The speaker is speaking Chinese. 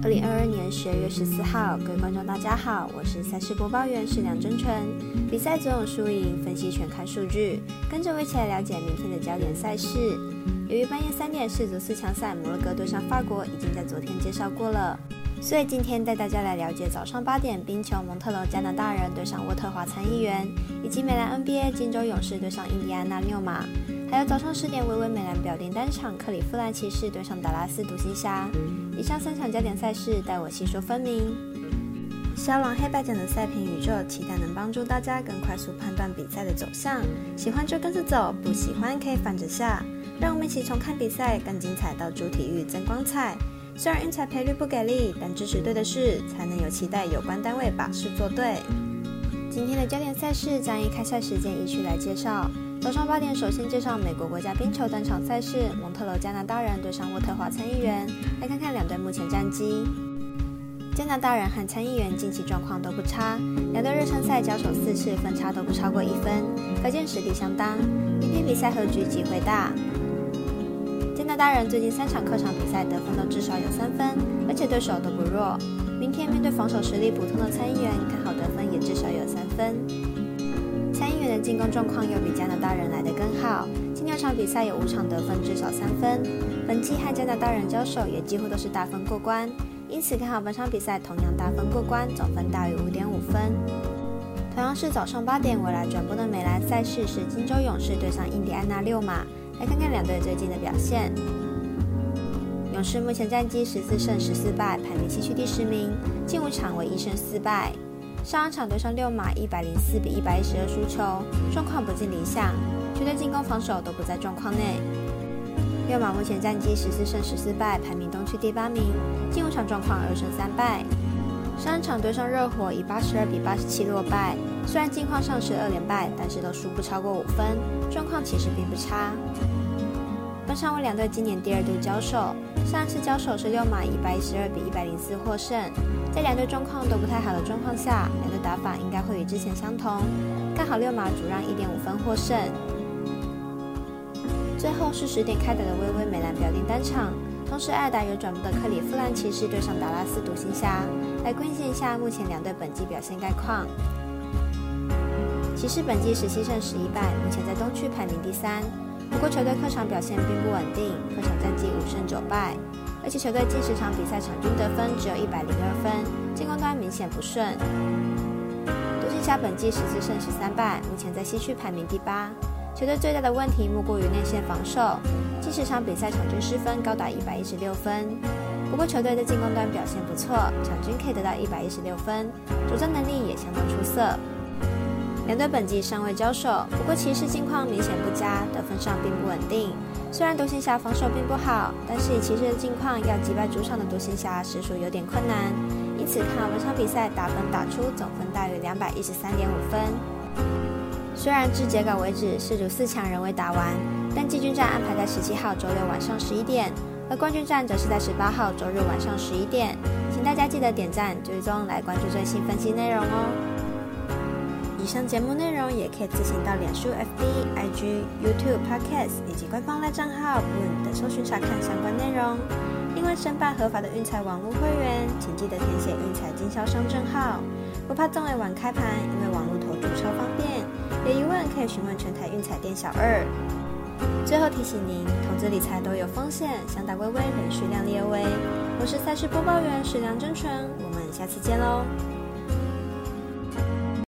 二零二二年十二月十四号，各位观众大家好，我是赛事播报员是梁真纯。比赛总有输赢，分析全看数据，跟着我一起来了解明天的焦点赛事。由于半夜三点世足四强赛摩洛哥对上法国已经在昨天介绍过了，所以今天带大家来了解早上八点冰球蒙特楼加拿大人对上渥特华参议员，以及美兰 NBA 金州勇士对上印第安纳纽马。还有早上十点，微微美兰表定单场，克里夫兰骑士对上达拉斯独行侠。以上三场焦点赛事，待我细说分明。小王黑白奖的赛评宇宙，期待能帮助大家更快速判断比赛的走向。喜欢就跟着走，不喜欢可以反着下。让我们一起从看比赛更精彩，到主体育增光彩。虽然运彩赔率不给力，但支持对的事，才能有期待有关单位把事做对。今天的焦点赛事将以开赛时间依序来介绍。早上八点，首先介绍美国国家冰球单场赛事，蒙特楼加拿大人对上渥特华参议员。来看看两队目前战绩。加拿大人和参议员近期状况都不差，两队热身赛交手四次，分差都不超过一分，可见实力相当。明天比赛和局机会大。加拿大人最近三场客场比赛得分都至少有三分，而且对手都不弱。明天面对防守实力普通的参议员，看好得分也至少有三分。参议员的进攻状况又比加拿大人来得更好，近六场比赛有五场得分至少三分。本季和加拿大人交手也几乎都是大分过关，因此看好本场比赛同样大分过关，总分大于五点五分。同样是早上八点，未来转播的美兰赛事是金州勇士对上印第安纳六马，来看看两队最近的表现。勇士目前战绩十四胜十四败，排名西区第十名，近五场为一胜四败。上一场对上六马，一百零四比一百一十二输球，状况不尽理想，球队进攻防守都不在状况内。六马目前战绩十四胜十四败，排名东区第八名，近五场状况二胜三败。上一场对上热火，以八十二比八十七落败，虽然近况上是二连败，但是都输不超过五分，状况其实并不差。本场为两队今年第二度交手，上一次交手是六马一百一十二比一百零四获胜。在两队状况都不太好的状况下，两队打法应该会与之前相同。看好六马主让一点五分获胜。最后是十点开打的微微美兰表定单场，同时艾达有转播的克里夫兰骑士对上达拉斯独行侠。来关心一下目前两队本季表现概况。骑士本季十七胜十一败，目前在东区排名第三。不过球队客场表现并不稳定，客场战绩五胜九败。而且球队近十场比赛场均得分只有一百零二分，进攻端明显不顺。独行侠本季十四胜十三败，目前在西区排名第八。球队最大的问题莫过于内线防守，近十场比赛场均失分高达一百一十六分。不过球队在进攻端表现不错，场均可以得到一百一十六分，主战能力也相当出色。两队本季尚未交手，不过骑士近况明显不佳，得分上并不稳定。虽然独行侠防守并不好，但是以骑士的近况要击败主场的独行侠实属有点困难。因此看好本场比赛打分打出总分大约两百一十三点五分。虽然至截稿为止世足四强仍未打完，但季军战安排在十七号周六晚上十一点，而冠军战则是在十八号周日晚上十一点。请大家记得点赞、追踪来关注最新分析内容哦。以上节目内容也可以自行到脸书、FB、IG、YouTube、Podcast 以及官方赖账号 Boom 等搜寻查看相关内容。另外，申办合法的运彩网络会员，请记得填写运彩经销商证号。不怕中尾晚开盘，因为网络投注超方便。有疑问可以询问全台运彩店小二。最后提醒您，投资理财都有风险，想打微微，仍需量力而为。我是赛事播报员史梁真纯，我们下次见喽。